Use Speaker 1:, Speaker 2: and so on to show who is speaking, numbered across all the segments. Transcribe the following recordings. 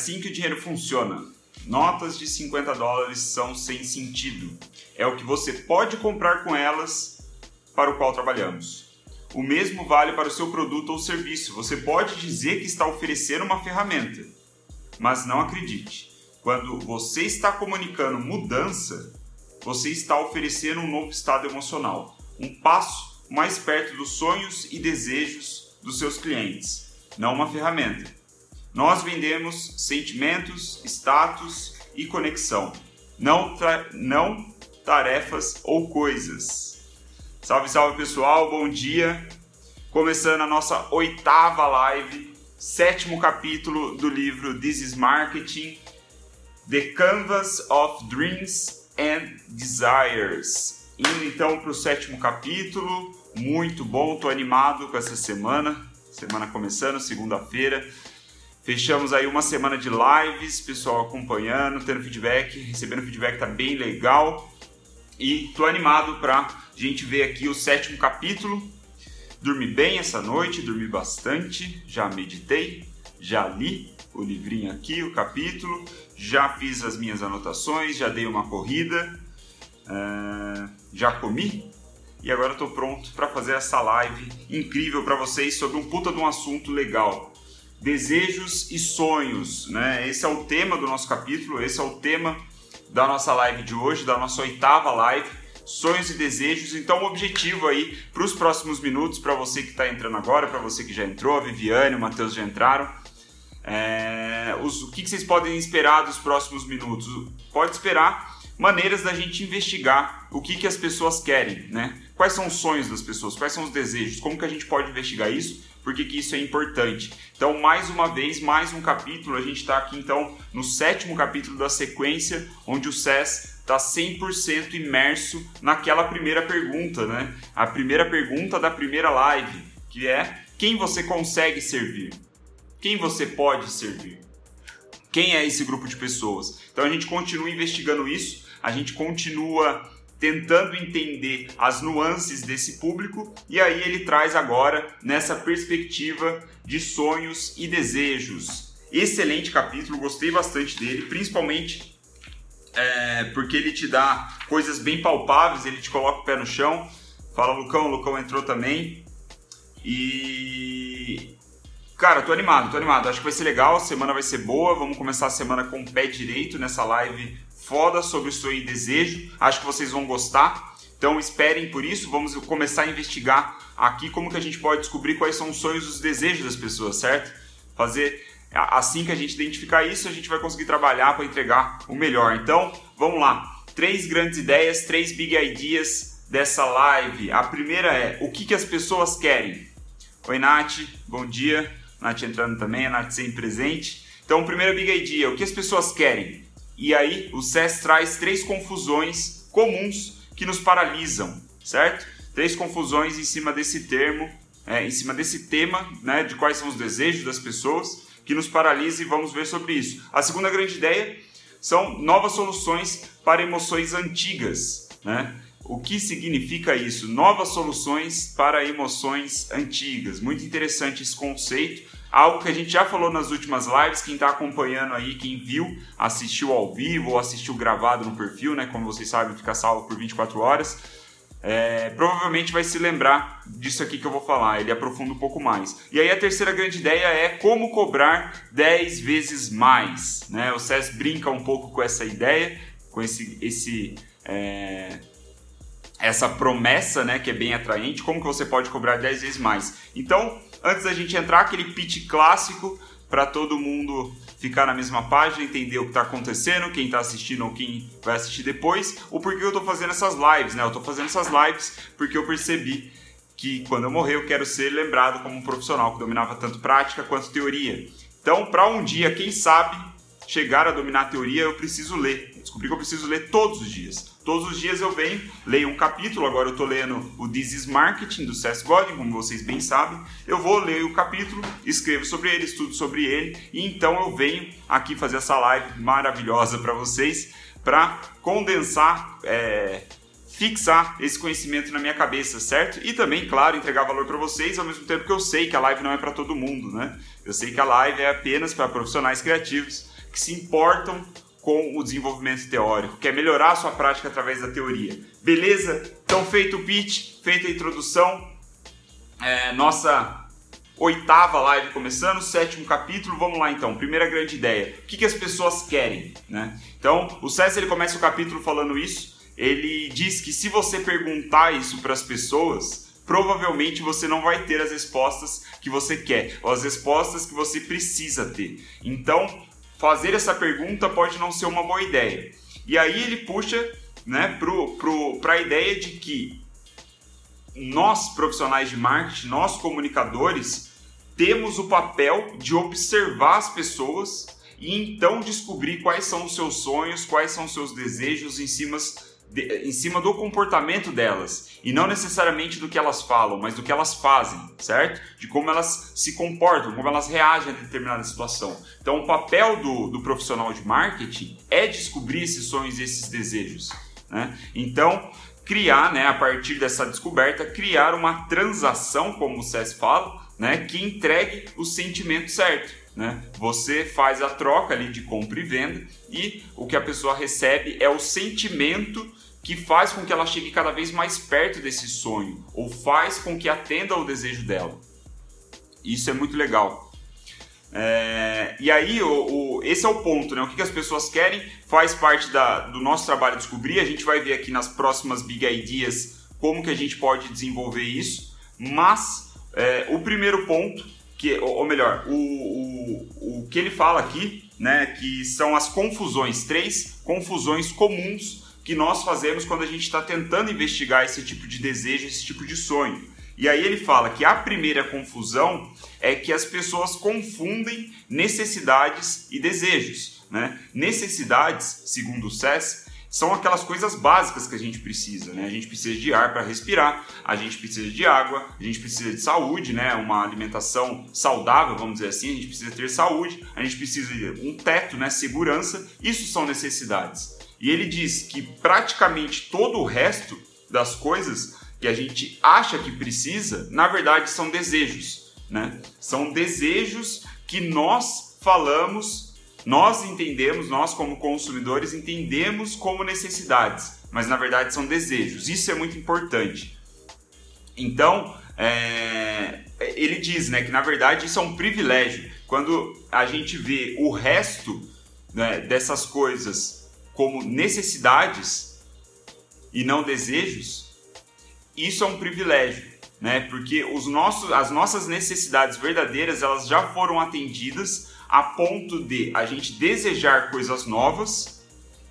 Speaker 1: assim que o dinheiro funciona. Notas de 50 dólares são sem sentido. É o que você pode comprar com elas para o qual trabalhamos. O mesmo vale para o seu produto ou serviço. Você pode dizer que está oferecendo uma ferramenta, mas não acredite. Quando você está comunicando mudança, você está oferecendo um novo estado emocional, um passo mais perto dos sonhos e desejos dos seus clientes, não uma ferramenta. Nós vendemos sentimentos, status e conexão, não, não tarefas ou coisas. Salve, salve pessoal, bom dia! Começando a nossa oitava live, sétimo capítulo do livro This is Marketing, The Canvas of Dreams and Desires. Indo então para o sétimo capítulo, muito bom, tô animado com essa semana, semana começando, segunda-feira. Fechamos aí uma semana de lives, pessoal acompanhando, tendo feedback, recebendo feedback, tá bem legal. E tô animado para a gente ver aqui o sétimo capítulo. Dormi bem essa noite, dormi bastante, já meditei, já li o livrinho aqui, o capítulo, já fiz as minhas anotações, já dei uma corrida, uh, já comi e agora estou pronto para fazer essa live incrível para vocês sobre um puta de um assunto legal. Desejos e sonhos, né? Esse é o tema do nosso capítulo, esse é o tema da nossa live de hoje, da nossa oitava live, sonhos e desejos. Então, o objetivo aí para os próximos minutos, para você que está entrando agora, para você que já entrou, a Viviane, o Matheus já entraram. É, os, o que, que vocês podem esperar dos próximos minutos? Pode esperar maneiras da gente investigar o que, que as pessoas querem, né? Quais são os sonhos das pessoas, quais são os desejos, como que a gente pode investigar isso por que, que isso é importante. Então, mais uma vez, mais um capítulo, a gente está aqui então no sétimo capítulo da sequência, onde o SES está 100% imerso naquela primeira pergunta, né? A primeira pergunta da primeira live, que é quem você consegue servir? Quem você pode servir? Quem é esse grupo de pessoas? Então a gente continua investigando isso, a gente continua tentando entender as nuances desse público e aí ele traz agora nessa perspectiva de sonhos e desejos. Excelente capítulo, gostei bastante dele, principalmente é, porque ele te dá coisas bem palpáveis, ele te coloca o pé no chão. Fala Lucão, o Lucão entrou também. E cara, tô animado, tô animado. Acho que vai ser legal, a semana vai ser boa. Vamos começar a semana com o pé direito nessa live foda sobre sonho e desejo. Acho que vocês vão gostar. Então esperem por isso. Vamos começar a investigar aqui como que a gente pode descobrir quais são os sonhos e os desejos das pessoas, certo? Fazer assim que a gente identificar isso, a gente vai conseguir trabalhar para entregar o melhor. Então, vamos lá. Três grandes ideias, três big ideas dessa live. A primeira é o que, que as pessoas querem. Oi, Nath, bom dia. Nath entrando também, a Nath sempre presente. Então, primeira big idea, o que as pessoas querem? E aí o SES traz três confusões comuns que nos paralisam, certo? Três confusões em cima desse termo, é, em cima desse tema, né, de quais são os desejos das pessoas que nos paralisa e vamos ver sobre isso. A segunda grande ideia são novas soluções para emoções antigas, né? O que significa isso? Novas soluções para emoções antigas. Muito interessante esse conceito Algo que a gente já falou nas últimas lives, quem está acompanhando aí, quem viu, assistiu ao vivo ou assistiu gravado no perfil, né? Como vocês sabem, fica salvo por 24 horas. É, provavelmente vai se lembrar disso aqui que eu vou falar, ele aprofunda um pouco mais. E aí a terceira grande ideia é como cobrar 10 vezes mais. Né? O SES brinca um pouco com essa ideia, com esse, esse é, essa promessa né, que é bem atraente, como que você pode cobrar 10 vezes mais. Então, antes da gente entrar, aquele pitch clássico para todo mundo ficar na mesma página, entender o que está acontecendo, quem está assistindo ou quem vai assistir depois, o porquê eu estou fazendo essas lives, né? Eu estou fazendo essas lives porque eu percebi que quando eu morrer eu quero ser lembrado como um profissional que dominava tanto prática quanto teoria. Então, para um dia, quem sabe, chegar a dominar a teoria, eu preciso ler. Descobri que eu preciso ler todos os dias. Todos os dias eu venho, leio um capítulo, agora eu estou lendo o This is Marketing do Seth Godin, como vocês bem sabem. Eu vou ler o capítulo, escrevo sobre ele, estudo sobre ele e então eu venho aqui fazer essa live maravilhosa para vocês para condensar é, fixar esse conhecimento na minha cabeça, certo? E também, claro, entregar valor para vocês, ao mesmo tempo que eu sei que a live não é para todo mundo, né? Eu sei que a live é apenas para profissionais criativos que se importam com o desenvolvimento teórico, quer melhorar a sua prática através da teoria. Beleza? Então, feito o pitch, feita a introdução, é, nossa oitava live começando, sétimo capítulo, vamos lá então. Primeira grande ideia: o que, que as pessoas querem? Né? Então, o César ele começa o capítulo falando isso. Ele diz que se você perguntar isso para as pessoas, provavelmente você não vai ter as respostas que você quer, ou as respostas que você precisa ter. Então, fazer essa pergunta pode não ser uma boa ideia. E aí ele puxa né, para a ideia de que nós, profissionais de marketing, nós comunicadores, temos o papel de observar as pessoas e então descobrir quais são os seus sonhos, quais são os seus desejos em cima de, em cima do comportamento delas e não necessariamente do que elas falam, mas do que elas fazem, certo? De como elas se comportam, como elas reagem a determinada situação. Então, o papel do, do profissional de marketing é descobrir esses sonhos e esses desejos. Né? Então, criar, né, a partir dessa descoberta, criar uma transação, como o SES fala, né, que entregue o sentimento certo. Né? Você faz a troca ali de compra e venda e o que a pessoa recebe é o sentimento que faz com que ela chegue cada vez mais perto desse sonho ou faz com que atenda ao desejo dela. Isso é muito legal. É, e aí, o, o, esse é o ponto, né? O que, que as pessoas querem faz parte da, do nosso trabalho descobrir. A gente vai ver aqui nas próximas Big Ideas como que a gente pode desenvolver isso. Mas é, o primeiro ponto, que, ou melhor, o, o, o que ele fala aqui, né? Que são as confusões, três confusões comuns que nós fazemos quando a gente está tentando investigar esse tipo de desejo, esse tipo de sonho. E aí ele fala que a primeira confusão é que as pessoas confundem necessidades e desejos. Né? Necessidades, segundo o SES, são aquelas coisas básicas que a gente precisa, né? A gente precisa de ar para respirar, a gente precisa de água, a gente precisa de saúde, né? Uma alimentação saudável, vamos dizer assim, a gente precisa ter saúde, a gente precisa de um teto, né? Segurança, isso são necessidades. E ele diz que praticamente todo o resto das coisas que a gente acha que precisa, na verdade são desejos, né? São desejos que nós falamos, nós entendemos, nós como consumidores entendemos como necessidades, mas na verdade são desejos. Isso é muito importante. Então, é, ele diz, né, que na verdade isso é um privilégio. Quando a gente vê o resto né, dessas coisas como necessidades e não desejos, isso é um privilégio, né? Porque os nossos, as nossas necessidades verdadeiras elas já foram atendidas a ponto de a gente desejar coisas novas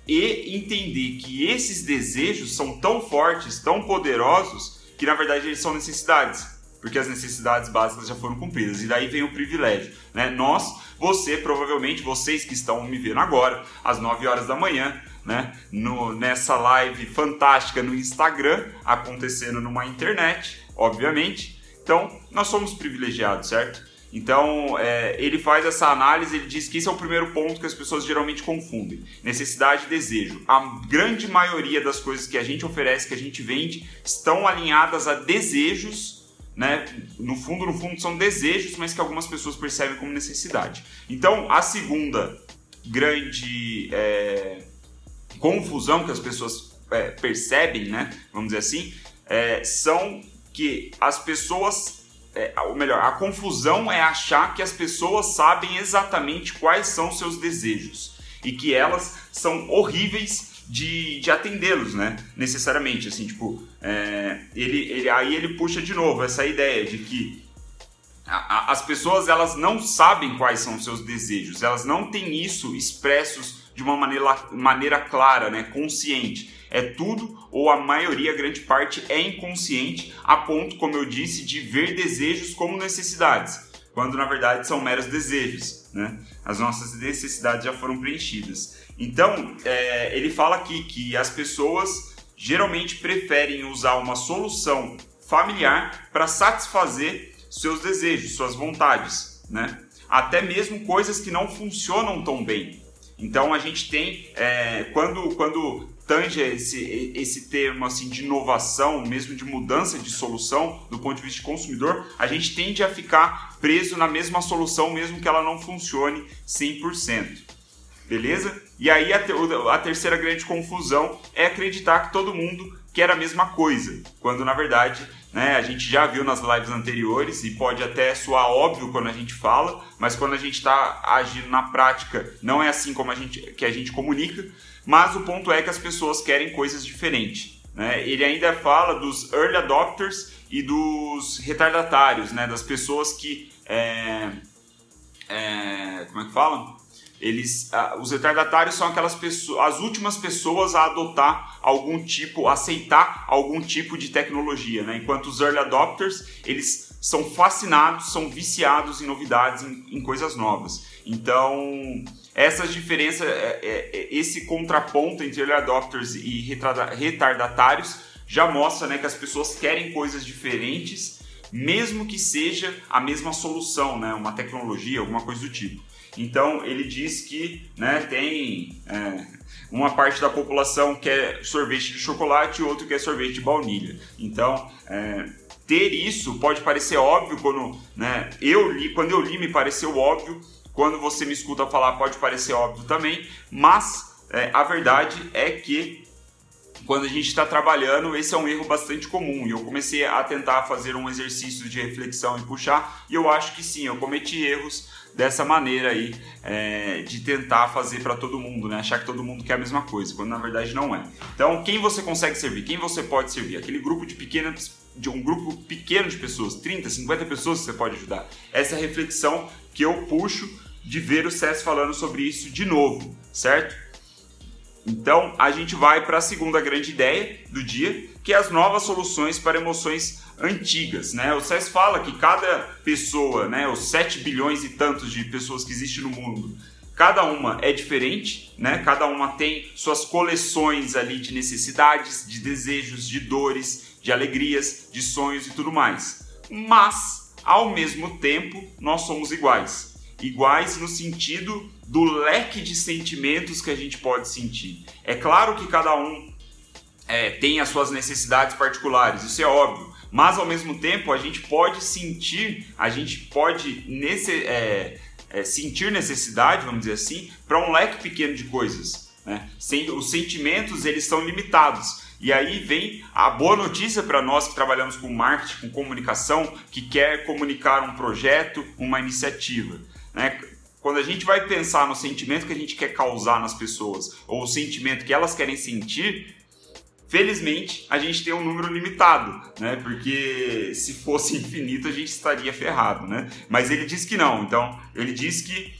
Speaker 1: e entender que esses desejos são tão fortes, tão poderosos que na verdade eles são necessidades, porque as necessidades básicas já foram cumpridas e daí vem o privilégio, né? Nós você, provavelmente, vocês que estão me vendo agora, às 9 horas da manhã, né, no, nessa live fantástica no Instagram, acontecendo numa internet, obviamente. Então, nós somos privilegiados, certo? Então, é, ele faz essa análise, ele diz que esse é o primeiro ponto que as pessoas geralmente confundem: necessidade e desejo. A grande maioria das coisas que a gente oferece, que a gente vende, estão alinhadas a desejos né? No fundo, no fundo são desejos, mas que algumas pessoas percebem como necessidade. Então, a segunda grande é, confusão que as pessoas é, percebem, né? Vamos dizer assim, é, são que as pessoas, é, ou melhor, a confusão é achar que as pessoas sabem exatamente quais são seus desejos e que elas são horríveis de, de atendê-los, né? Necessariamente, assim, tipo, é, ele, ele, aí ele puxa de novo essa ideia de que a, a, as pessoas elas não sabem quais são os seus desejos, elas não têm isso expressos de uma maneira, maneira clara, né? Consciente. É tudo, ou a maioria, a grande parte, é inconsciente, a ponto, como eu disse, de ver desejos como necessidades, quando na verdade são meros desejos, né? As nossas necessidades já foram preenchidas. Então, é, ele fala aqui que as pessoas geralmente preferem usar uma solução familiar para satisfazer seus desejos, suas vontades, né? Até mesmo coisas que não funcionam tão bem. Então a gente tem, é, quando, quando tange esse, esse termo assim de inovação, mesmo de mudança de solução do ponto de vista de consumidor, a gente tende a ficar preso na mesma solução, mesmo que ela não funcione 100%. Beleza? E aí a, te, a terceira grande confusão é acreditar que todo mundo quer a mesma coisa, quando na verdade né, a gente já viu nas lives anteriores e pode até soar óbvio quando a gente fala, mas quando a gente está agindo na prática não é assim como a gente, que a gente comunica. Mas o ponto é que as pessoas querem coisas diferentes. Né? Ele ainda fala dos early adopters e dos retardatários, né? das pessoas que. É, é, como é que falam? Eles, os retardatários são aquelas pessoas, as últimas pessoas a adotar algum tipo, aceitar algum tipo de tecnologia, né? Enquanto os early adopters, eles são fascinados, são viciados em novidades, em, em coisas novas. Então, essas diferenças, é, é, é, esse contraponto entre early adopters e retardatários já mostra né, que as pessoas querem coisas diferentes, mesmo que seja a mesma solução, né, uma tecnologia, alguma coisa do tipo. Então ele diz que né, tem é, uma parte da população quer sorvete de chocolate e outro quer sorvete de baunilha. Então é, ter isso pode parecer óbvio quando né, eu li, quando eu li me pareceu óbvio, quando você me escuta falar pode parecer óbvio também, mas é, a verdade é que quando a gente está trabalhando, esse é um erro bastante comum. E eu comecei a tentar fazer um exercício de reflexão e puxar, e eu acho que sim, eu cometi erros dessa maneira aí é, de tentar fazer para todo mundo, né? Achar que todo mundo quer a mesma coisa, quando na verdade não é. Então, quem você consegue servir? Quem você pode servir? Aquele grupo de pequenas de um grupo pequeno de pessoas, 30, 50 pessoas que você pode ajudar. Essa é a reflexão que eu puxo de ver o César falando sobre isso de novo, certo? Então, a gente vai para a segunda grande ideia do dia, que é as novas soluções para emoções antigas, né? O César fala que cada pessoa, né, os 7 bilhões e tantos de pessoas que existem no mundo, cada uma é diferente, né? Cada uma tem suas coleções ali de necessidades, de desejos, de dores, de alegrias, de sonhos e tudo mais. Mas, ao mesmo tempo, nós somos iguais. Iguais no sentido do leque de sentimentos que a gente pode sentir. É claro que cada um é, tem as suas necessidades particulares, isso é óbvio. Mas ao mesmo tempo a gente pode sentir, a gente pode nesse, é, é, sentir necessidade, vamos dizer assim, para um leque pequeno de coisas. Né? Os sentimentos eles são limitados. E aí vem a boa notícia para nós que trabalhamos com marketing, com comunicação, que quer comunicar um projeto, uma iniciativa. Né? Quando a gente vai pensar no sentimento que a gente quer causar nas pessoas, ou o sentimento que elas querem sentir, Felizmente, a gente tem um número limitado, né? Porque se fosse infinito, a gente estaria ferrado, né? Mas ele diz que não. Então, ele diz que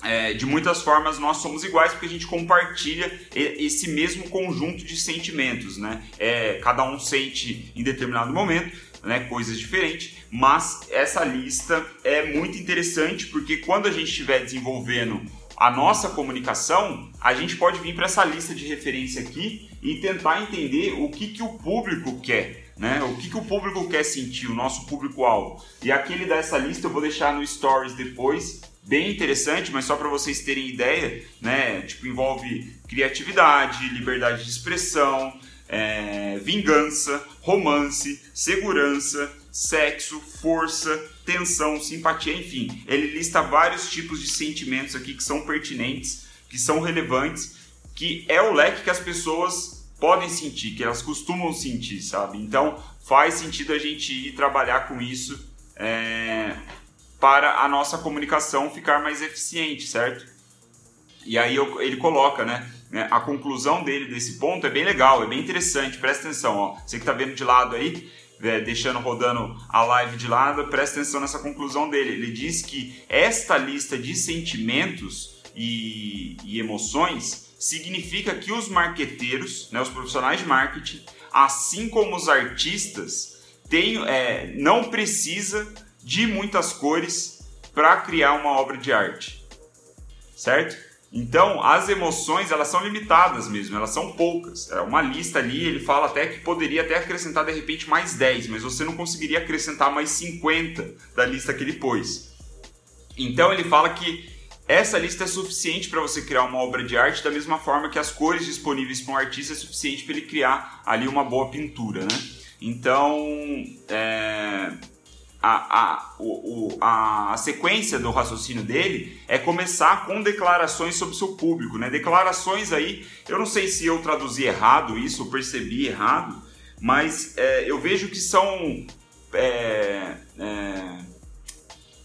Speaker 1: é, de muitas formas nós somos iguais porque a gente compartilha esse mesmo conjunto de sentimentos, né? É, cada um sente em determinado momento, né? Coisas diferentes, mas essa lista é muito interessante porque quando a gente estiver desenvolvendo a nossa comunicação, a gente pode vir para essa lista de referência aqui e tentar entender o que, que o público quer. Né? O que, que o público quer sentir, o nosso público-alvo. E aquele dessa lista eu vou deixar no Stories depois, bem interessante, mas só para vocês terem ideia, né? Tipo, envolve criatividade, liberdade de expressão, é, vingança, romance, segurança, sexo, força, tensão, simpatia, enfim. Ele lista vários tipos de sentimentos aqui que são pertinentes, que são relevantes, que é o leque que as pessoas podem sentir, que elas costumam sentir, sabe? Então faz sentido a gente ir trabalhar com isso é, para a nossa comunicação ficar mais eficiente, certo? E aí eu, ele coloca, né? A conclusão dele desse ponto é bem legal, é bem interessante, presta atenção, ó. Você que está vendo de lado aí, é, deixando rodando a live de lado, presta atenção nessa conclusão dele. Ele diz que esta lista de sentimentos e, e emoções significa que os marqueteiros, né, os profissionais de marketing, assim como os artistas, tem, é, não precisa de muitas cores para criar uma obra de arte, certo? Então, as emoções, elas são limitadas mesmo, elas são poucas. É uma lista ali, ele fala até que poderia até acrescentar de repente mais 10, mas você não conseguiria acrescentar mais 50 da lista que ele pôs. Então, ele fala que essa lista é suficiente para você criar uma obra de arte da mesma forma que as cores disponíveis para um artista é suficiente para ele criar ali uma boa pintura, né? Então, é, a, a, o, a, a, sequência do raciocínio dele é começar com declarações sobre o seu público, né? Declarações aí, eu não sei se eu traduzi errado isso, percebi errado, mas é, eu vejo que são é, é,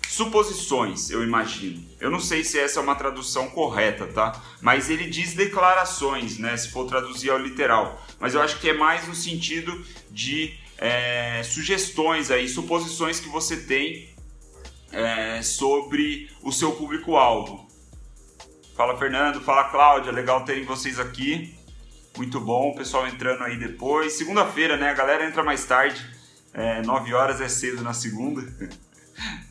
Speaker 1: suposições, eu imagino. Eu não sei se essa é uma tradução correta, tá? Mas ele diz declarações, né? Se for traduzir ao literal. Mas eu acho que é mais no sentido de é, sugestões aí, suposições que você tem é, sobre o seu público-alvo. Fala Fernando, fala Cláudia, legal terem vocês aqui. Muito bom, o pessoal entrando aí depois. Segunda-feira, né? A galera entra mais tarde. É, 9 horas é cedo na segunda.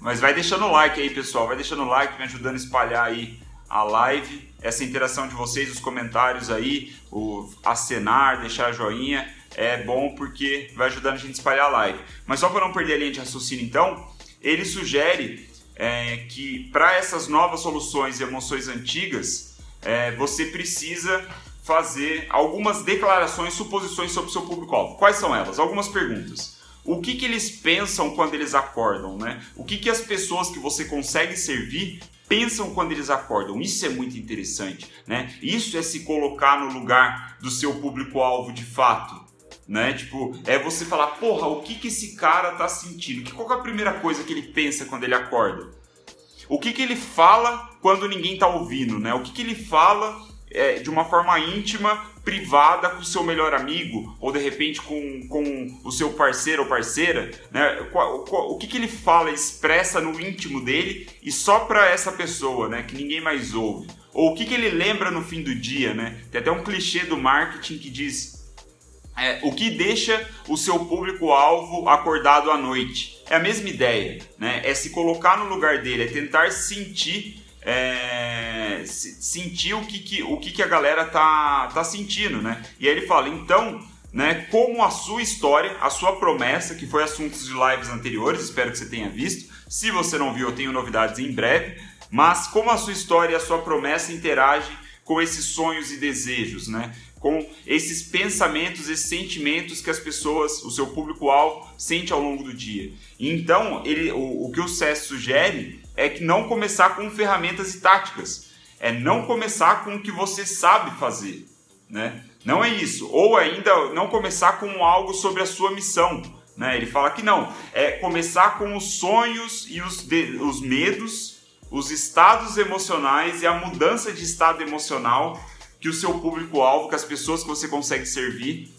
Speaker 1: Mas vai deixando o like aí, pessoal. Vai deixando o like, me ajudando a espalhar aí a live. Essa interação de vocês, os comentários aí, o acenar, deixar joinha é bom porque vai ajudando a gente a espalhar a live. Mas só para não perder a linha de raciocínio, então, ele sugere é, que para essas novas soluções e emoções antigas, é, você precisa fazer algumas declarações, suposições sobre o seu público-alvo. Quais são elas? Algumas perguntas. O que, que eles pensam quando eles acordam, né? O que, que as pessoas que você consegue servir pensam quando eles acordam. Isso é muito interessante, né? Isso é se colocar no lugar do seu público-alvo de fato né? Tipo, é você falar, porra, o que que esse cara tá sentindo? Qual é a primeira coisa que ele pensa quando ele acorda? O que que ele fala quando ninguém tá ouvindo, né? O que que ele fala é, de uma forma íntima, privada com o seu melhor amigo ou de repente com, com o seu parceiro ou parceira, né? O que, que ele fala, expressa no íntimo dele e só para essa pessoa, né? Que ninguém mais ouve. Ou o que, que ele lembra no fim do dia, né? Tem até um clichê do marketing que diz é, o que deixa o seu público-alvo acordado à noite. É a mesma ideia, né? É se colocar no lugar dele, é tentar sentir, é, sentir o que, que, o que, que a galera tá, tá sentindo, né? E aí ele fala, então, né, como a sua história, a sua promessa, que foi assuntos de lives anteriores, espero que você tenha visto. Se você não viu, eu tenho novidades em breve. Mas como a sua história e a sua promessa interagem com esses sonhos e desejos, né? com esses pensamentos, esses sentimentos que as pessoas, o seu público-alvo, sente ao longo do dia. Então, ele, o, o que o CES sugere é que não começar com ferramentas e táticas, é não começar com o que você sabe fazer, né? Não é isso. Ou ainda não começar com algo sobre a sua missão. Né? Ele fala que não. É começar com os sonhos e os, de, os medos, os estados emocionais e a mudança de estado emocional que o seu público-alvo, que as pessoas que você consegue servir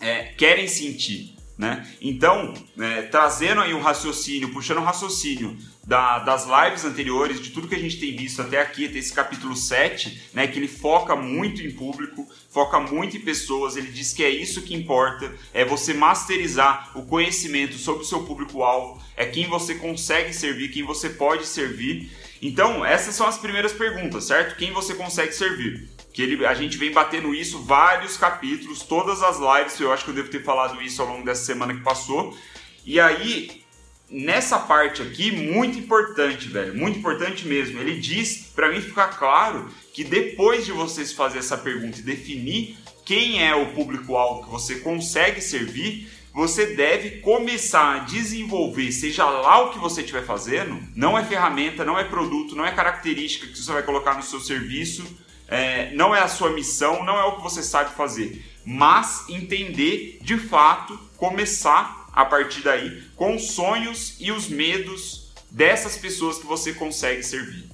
Speaker 1: é, querem sentir. Né? Então, é, trazendo aí o raciocínio, puxando o raciocínio da, das lives anteriores, de tudo que a gente tem visto até aqui, até esse capítulo 7, né, que ele foca muito em público, foca muito em pessoas, ele diz que é isso que importa, é você masterizar o conhecimento sobre o seu público-alvo, é quem você consegue servir, quem você pode servir. Então, essas são as primeiras perguntas, certo? Quem você consegue servir? Que ele, a gente vem batendo isso vários capítulos, todas as lives, eu acho que eu devo ter falado isso ao longo dessa semana que passou. E aí, nessa parte aqui, muito importante, velho, muito importante mesmo. Ele diz, para mim ficar claro, que depois de vocês fazer essa pergunta e definir quem é o público-alvo que você consegue servir, você deve começar a desenvolver, seja lá o que você estiver fazendo, não é ferramenta, não é produto, não é característica que você vai colocar no seu serviço, é, não é a sua missão, não é o que você sabe fazer, mas entender de fato, começar a partir daí com os sonhos e os medos dessas pessoas que você consegue servir.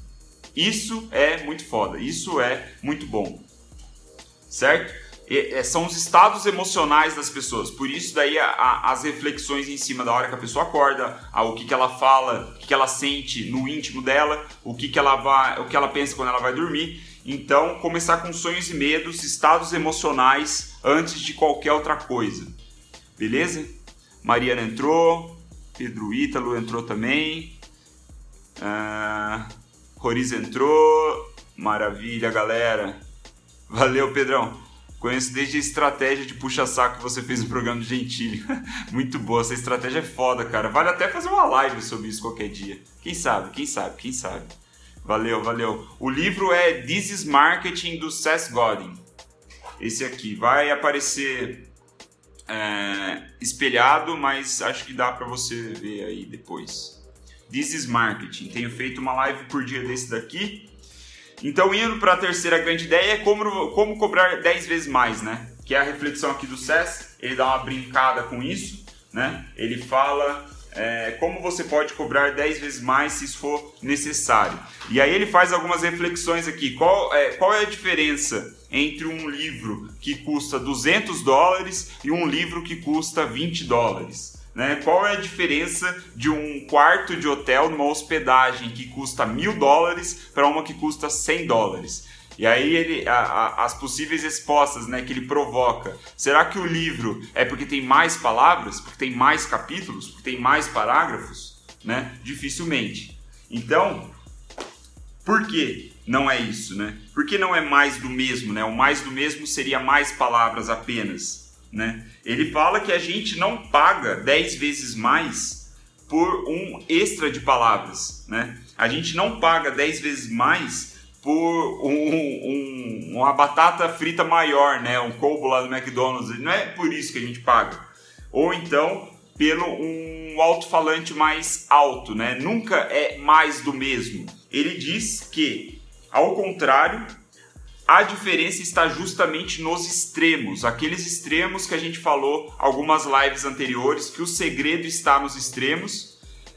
Speaker 1: Isso é muito foda, isso é muito bom, certo? E, é, são os estados emocionais das pessoas, por isso daí a, a, as reflexões em cima da hora que a pessoa acorda, a, o que, que ela fala, o que, que ela sente no íntimo dela, o que, que ela vai, o que ela pensa quando ela vai dormir então, começar com sonhos e medos, estados emocionais antes de qualquer outra coisa. Beleza? Mariana entrou, Pedro Ítalo entrou também, uh, Roriz entrou, maravilha, galera. Valeu, Pedrão. Conheço desde a estratégia de puxa-saco que você fez no programa do Gentili. Muito boa, essa estratégia é foda, cara. Vale até fazer uma live sobre isso qualquer dia. Quem sabe, quem sabe, quem sabe. Valeu, valeu. O livro é This is Marketing do Seth Godin. Esse aqui vai aparecer é, espelhado, mas acho que dá para você ver aí depois. This is Marketing. Tenho feito uma live por dia desse daqui. Então, indo para a terceira grande ideia, é como, como cobrar 10 vezes mais, né? Que é a reflexão aqui do SES. Ele dá uma brincada com isso, né? Ele fala é, como você pode cobrar 10 vezes mais se isso for necessário. E aí ele faz algumas reflexões aqui. Qual é, qual é a diferença entre um livro que custa 200 dólares e um livro que custa 20 dólares? Né? Qual é a diferença de um quarto de hotel numa hospedagem que custa mil dólares para uma que custa 100 dólares? E aí ele, a, a, as possíveis respostas né, que ele provoca. Será que o livro é porque tem mais palavras, porque tem mais capítulos, porque tem mais parágrafos? Né? Dificilmente. Então, por que não é isso? Né? Por que não é mais do mesmo? Né? O mais do mesmo seria mais palavras apenas. Né? Ele fala que a gente não paga 10 vezes mais por um extra de palavras. Né? A gente não paga 10 vezes mais por um, um, uma batata frita maior, né? Um combo lá do McDonald's. Não é por isso que a gente paga. Ou então pelo um alto-falante mais alto, né? Nunca é mais do mesmo. Ele diz que, ao contrário, a diferença está justamente nos extremos, aqueles extremos que a gente falou algumas lives anteriores, que o segredo está nos extremos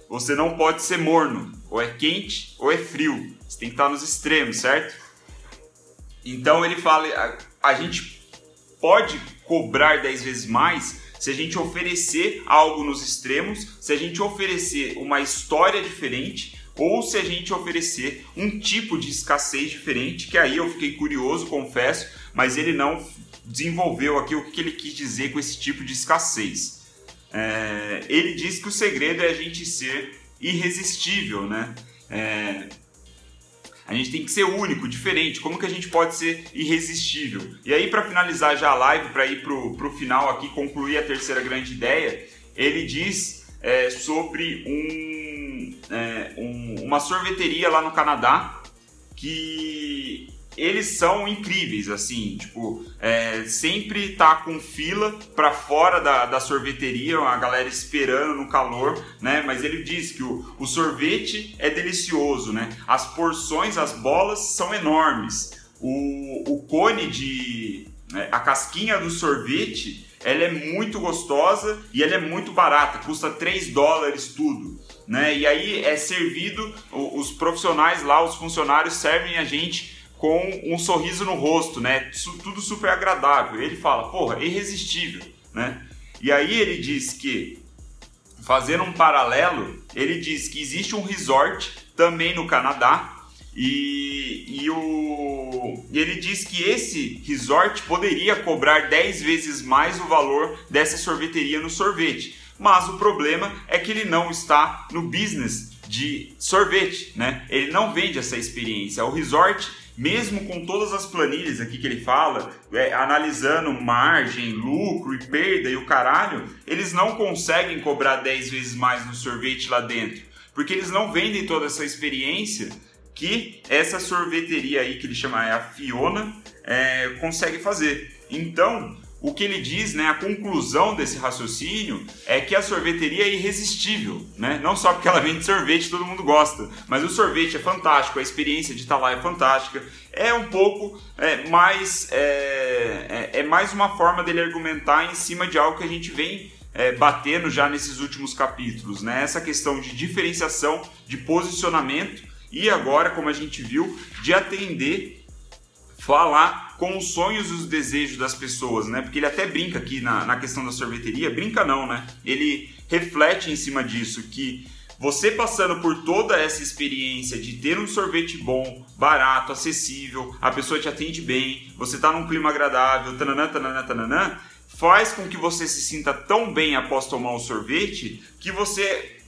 Speaker 1: você não pode ser morno, ou é quente ou é frio. Você tem que estar nos extremos, certo? Então ele fala, a, a gente pode cobrar 10 vezes mais se a gente oferecer algo nos extremos, se a gente oferecer uma história diferente ou se a gente oferecer um tipo de escassez diferente, que aí eu fiquei curioso, confesso, mas ele não desenvolveu aqui o que ele quis dizer com esse tipo de escassez. É, ele diz que o segredo é a gente ser irresistível, né? É, a gente tem que ser único, diferente. Como que a gente pode ser irresistível? E aí, para finalizar já a live, para ir pro, final aqui, concluir a terceira grande ideia, ele diz é, sobre um, é, um, uma sorveteria lá no Canadá que eles são incríveis, assim, tipo, é, sempre tá com fila para fora da, da sorveteria, a galera esperando no calor, né? Mas ele diz que o, o sorvete é delicioso, né? As porções, as bolas são enormes. O, o cone de. Né, a casquinha do sorvete, ela é muito gostosa e ela é muito barata, custa 3 dólares tudo. Né? E aí é servido, os profissionais lá, os funcionários servem a gente com um sorriso no rosto, né? Tudo super agradável. Ele fala, porra, irresistível, né? E aí ele diz que, fazendo um paralelo, ele diz que existe um resort também no Canadá e, e, o, ele diz que esse resort poderia cobrar 10 vezes mais o valor dessa sorveteria no sorvete. Mas o problema é que ele não está no business de sorvete, né? Ele não vende essa experiência. O resort mesmo com todas as planilhas aqui que ele fala, é, analisando margem, lucro e perda e o caralho, eles não conseguem cobrar 10 vezes mais no sorvete lá dentro, porque eles não vendem toda essa experiência que essa sorveteria aí que ele chama é a Fiona é, consegue fazer. Então, o que ele diz, né, a conclusão desse raciocínio é que a sorveteria é irresistível, né? Não só porque ela vende sorvete, todo mundo gosta, mas o sorvete é fantástico, a experiência de estar lá é fantástica. É um pouco é, mais é, é, é mais uma forma dele argumentar em cima de algo que a gente vem é, batendo já nesses últimos capítulos, né? Essa questão de diferenciação, de posicionamento e agora, como a gente viu, de atender falar com os sonhos e os desejos das pessoas, né? Porque ele até brinca aqui na, na questão da sorveteria, brinca não, né? Ele reflete em cima disso que você passando por toda essa experiência de ter um sorvete bom, barato, acessível, a pessoa te atende bem, você tá num clima agradável, tananã, tananã, tananã, faz com que você se sinta tão bem após tomar o sorvete que você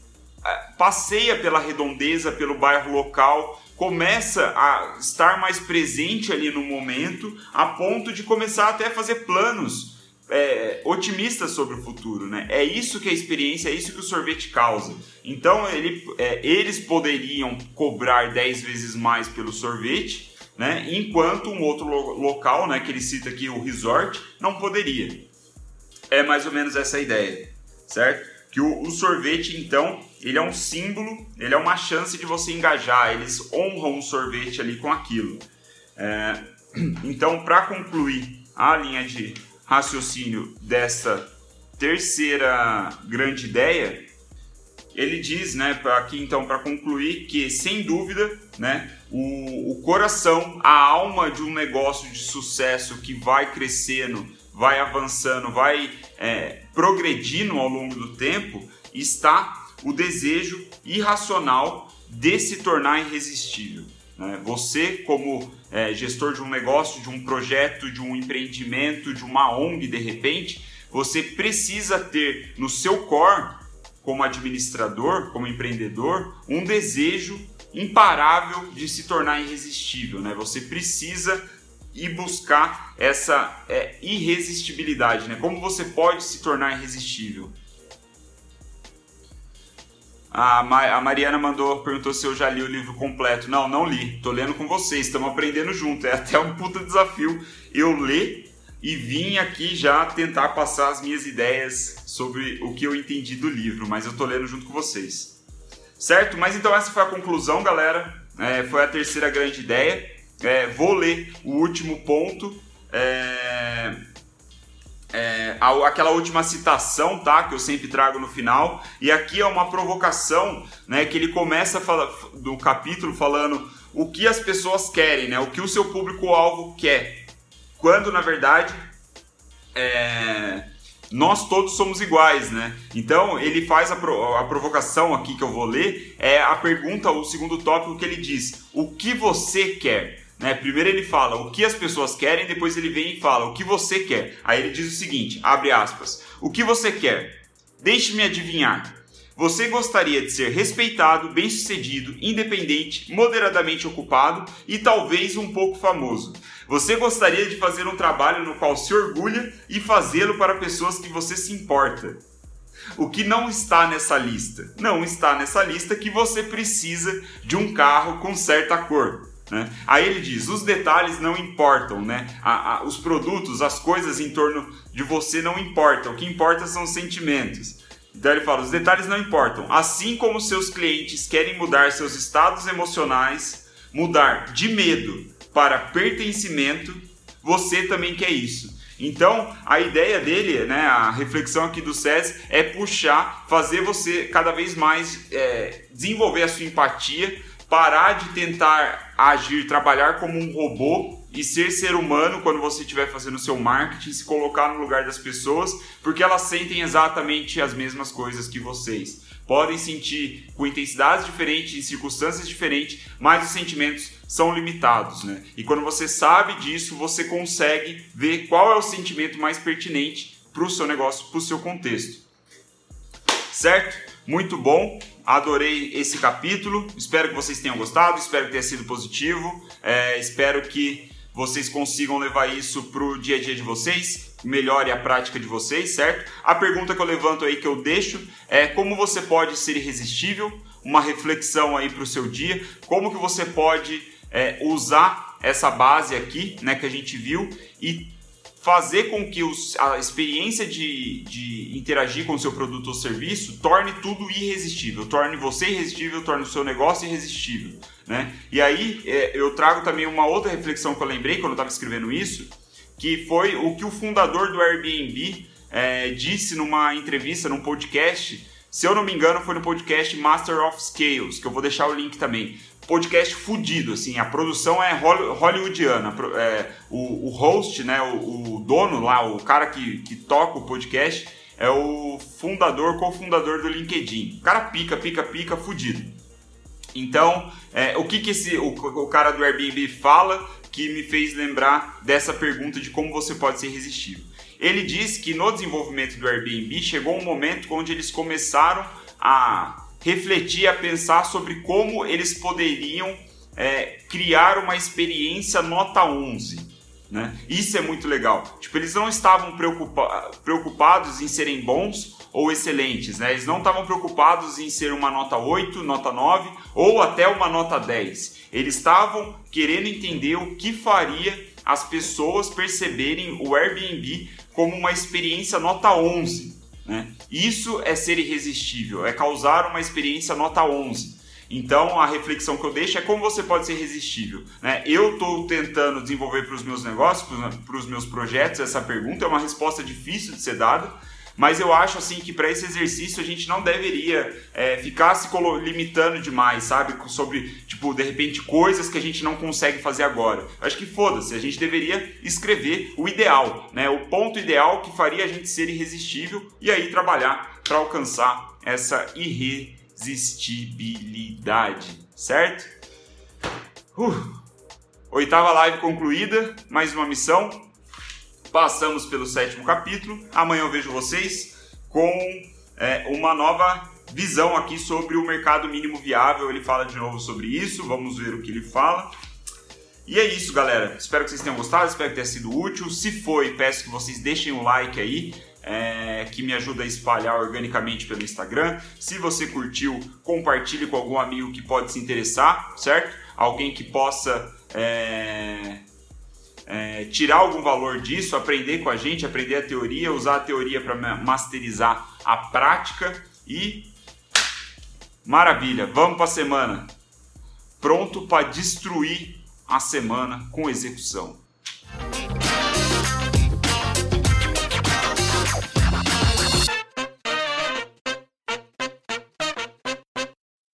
Speaker 1: eh, passeia pela redondeza, pelo bairro local, começa a estar mais presente ali no momento, a ponto de começar até a fazer planos é, otimistas sobre o futuro, né? É isso que a experiência, é isso que o sorvete causa. Então ele, é, eles poderiam cobrar 10 vezes mais pelo sorvete, né? Enquanto um outro lo local, né, que ele cita aqui, o resort, não poderia. É mais ou menos essa ideia, certo? Que o, o sorvete, então, ele é um símbolo, ele é uma chance de você engajar. Eles honram o sorvete ali com aquilo. É, então, para concluir a linha de raciocínio dessa terceira grande ideia, ele diz, né, aqui então para concluir que sem dúvida, né, o, o coração, a alma de um negócio de sucesso que vai crescendo, vai avançando, vai é, progredindo ao longo do tempo, está o desejo irracional de se tornar irresistível. Né? Você, como é, gestor de um negócio, de um projeto, de um empreendimento, de uma ONG, de repente, você precisa ter no seu core, como administrador, como empreendedor, um desejo imparável de se tornar irresistível. Né? Você precisa ir buscar essa é, irresistibilidade. Né? Como você pode se tornar irresistível? A, a Mariana mandou, perguntou se eu já li o livro completo. Não, não li. Tô lendo com vocês, estamos aprendendo junto. É até um puta desafio eu ler e vim aqui já tentar passar as minhas ideias sobre o que eu entendi do livro, mas eu tô lendo junto com vocês. Certo? Mas então essa foi a conclusão, galera. É, foi a terceira grande ideia. É, vou ler o último ponto. É, é, aquela última citação, tá? Que eu sempre trago no final. E aqui é uma provocação, né? Que ele começa fala, do capítulo falando o que as pessoas querem, né? O que o seu público-alvo quer. Quando, na verdade, é, nós todos somos iguais, né? Então, ele faz a, a provocação aqui que eu vou ler, é a pergunta, o segundo tópico que ele diz, o que você quer? Né? Primeiro ele fala o que as pessoas querem, depois ele vem e fala o que você quer. Aí ele diz o seguinte, abre aspas, o que você quer? Deixe-me adivinhar. Você gostaria de ser respeitado, bem-sucedido, independente, moderadamente ocupado e talvez um pouco famoso. Você gostaria de fazer um trabalho no qual se orgulha e fazê-lo para pessoas que você se importa. O que não está nessa lista? Não está nessa lista que você precisa de um carro com certa cor. Né? Aí ele diz: os detalhes não importam, né? A, a, os produtos, as coisas em torno de você não importam. O que importa são os sentimentos. Então ele fala: os detalhes não importam. Assim como seus clientes querem mudar seus estados emocionais, mudar de medo para pertencimento, você também quer isso. Então, a ideia dele, né, a reflexão aqui do SES é puxar, fazer você cada vez mais é, desenvolver a sua empatia, parar de tentar agir, trabalhar como um robô e ser ser humano quando você estiver fazendo o seu marketing, se colocar no lugar das pessoas, porque elas sentem exatamente as mesmas coisas que vocês. Podem sentir com intensidades diferentes, em circunstâncias diferentes, mas os sentimentos são limitados, né? E quando você sabe disso, você consegue ver qual é o sentimento mais pertinente para o seu negócio, para o seu contexto. Certo? Muito bom. Adorei esse capítulo. Espero que vocês tenham gostado. Espero que tenha sido positivo. É, espero que vocês consigam levar isso para o dia a dia de vocês, melhore a prática de vocês, certo? A pergunta que eu levanto aí, que eu deixo, é como você pode ser irresistível? Uma reflexão aí para o seu dia. Como que você pode é, usar essa base aqui, né, que a gente viu e fazer com que os, a experiência de, de interagir com o seu produto ou serviço torne tudo irresistível, torne você irresistível, torne o seu negócio irresistível. Né? E aí é, eu trago também uma outra reflexão que eu lembrei quando eu estava escrevendo isso, que foi o que o fundador do Airbnb é, disse numa entrevista, num podcast. Se eu não me engano, foi no podcast Master of Scales, que eu vou deixar o link também podcast fudido, assim, a produção é hollywoodiana, é, o, o, host, né, o, o, dono lá, o cara que, que toca o podcast é o fundador, cofundador do LinkedIn. O cara pica, pica, pica, fudido. Então, é, o que, que esse, o, o cara do Airbnb fala que me fez lembrar dessa pergunta de como você pode ser irresistível? Ele diz que no desenvolvimento do Airbnb chegou um momento onde eles começaram a refletir, a pensar sobre como eles poderiam é, criar uma experiência nota 11. Né? Isso é muito legal. Tipo, eles não estavam preocupa preocupados em serem bons ou excelentes, né? Eles não estavam preocupados em ser uma nota 8, nota 9 ou até uma nota 10. Eles estavam querendo entender o que faria as pessoas perceberem o Airbnb como uma experiência nota 11. Né? Isso é ser irresistível, é causar uma experiência nota 11. Então a reflexão que eu deixo é como você pode ser resistível. Né? Eu estou tentando desenvolver para os meus negócios, para os meus projetos, essa pergunta é uma resposta difícil de ser dada, mas eu acho assim que para esse exercício a gente não deveria é, ficar se limitando demais, sabe? Sobre, tipo, de repente coisas que a gente não consegue fazer agora. Eu acho que foda-se, a gente deveria escrever o ideal, né? O ponto ideal que faria a gente ser irresistível e aí trabalhar para alcançar essa irresistibilidade, certo? Uh. Oitava live concluída, mais uma missão. Passamos pelo sétimo capítulo. Amanhã eu vejo vocês com é, uma nova visão aqui sobre o mercado mínimo viável. Ele fala de novo sobre isso. Vamos ver o que ele fala. E é isso, galera. Espero que vocês tenham gostado, espero que tenha sido útil. Se foi, peço que vocês deixem um like aí, é, que me ajuda a espalhar organicamente pelo Instagram. Se você curtiu, compartilhe com algum amigo que pode se interessar, certo? Alguém que possa é, é, tirar algum valor disso, aprender com a gente, aprender a teoria, usar a teoria para masterizar a prática e maravilha, vamos para a semana. Pronto para destruir a semana com execução.